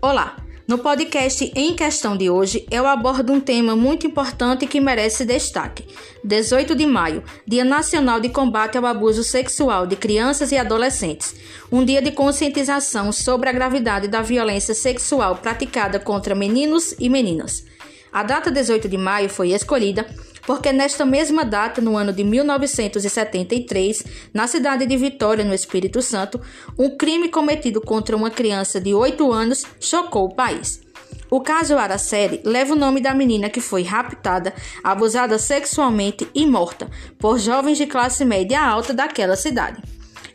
Olá! No podcast Em Questão de hoje, eu abordo um tema muito importante que merece destaque. 18 de maio, Dia Nacional de Combate ao Abuso Sexual de Crianças e Adolescentes. Um dia de conscientização sobre a gravidade da violência sexual praticada contra meninos e meninas. A data 18 de maio foi escolhida porque nesta mesma data, no ano de 1973, na cidade de Vitória, no Espírito Santo, um crime cometido contra uma criança de 8 anos chocou o país. O caso Araceli leva o nome da menina que foi raptada, abusada sexualmente e morta por jovens de classe média alta daquela cidade.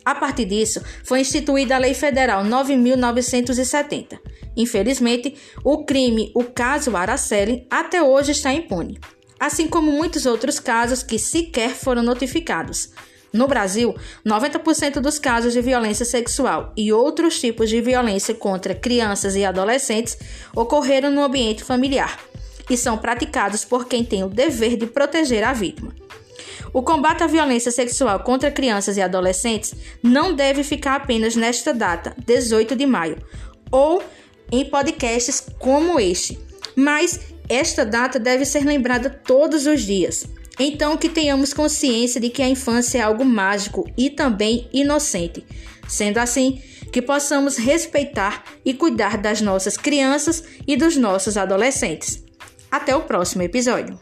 A partir disso, foi instituída a Lei Federal 9.970. Infelizmente, o crime, o caso Araceli, até hoje está impune assim como muitos outros casos que sequer foram notificados. No Brasil, 90% dos casos de violência sexual e outros tipos de violência contra crianças e adolescentes ocorreram no ambiente familiar e são praticados por quem tem o dever de proteger a vítima. O combate à violência sexual contra crianças e adolescentes não deve ficar apenas nesta data, 18 de maio, ou em podcasts como este, mas esta data deve ser lembrada todos os dias. Então, que tenhamos consciência de que a infância é algo mágico e também inocente. Sendo assim, que possamos respeitar e cuidar das nossas crianças e dos nossos adolescentes. Até o próximo episódio.